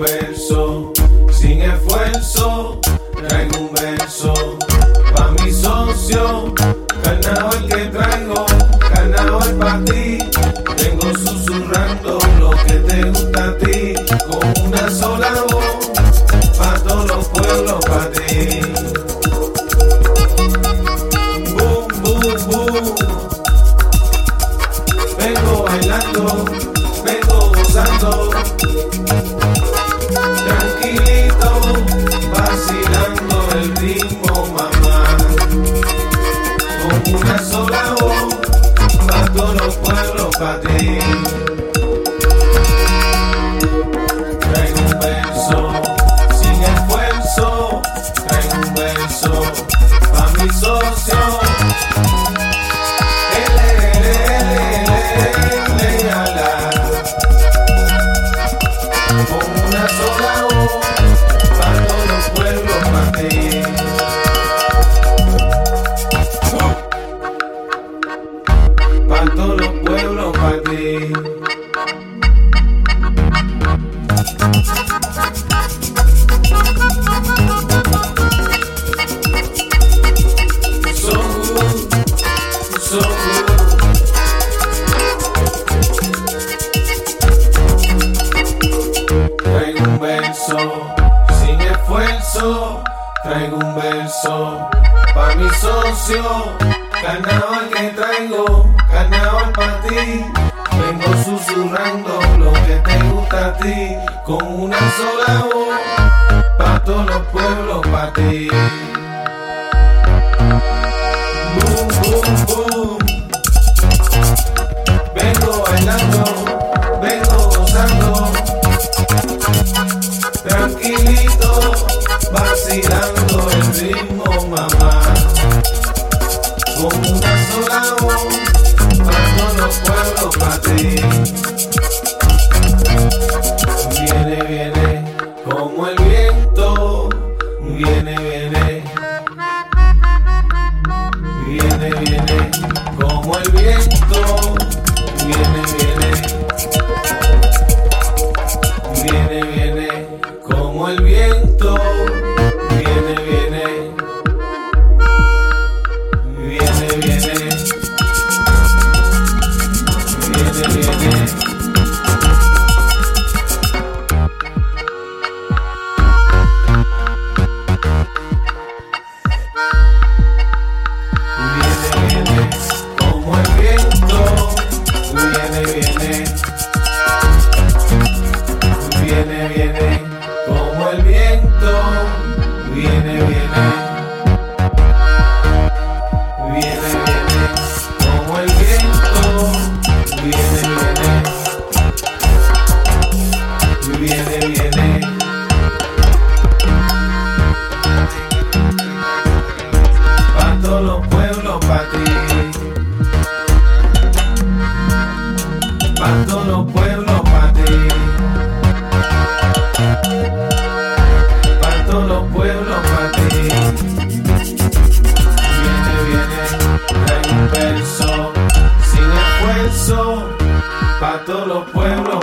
verso, sin esfuerzo, traigo un verso. Pa' mi socio, carnaval que traigo, carnaval para ti. Thank you. So, so traigo un beso, sin esfuerzo, traigo un beso para mi socio, carneador que traigo, carne hoy para ti, vengo susurrando ti, con una sola voz, para todos los pueblos, para ti. viene, viene como el viento. a todos los pueblos.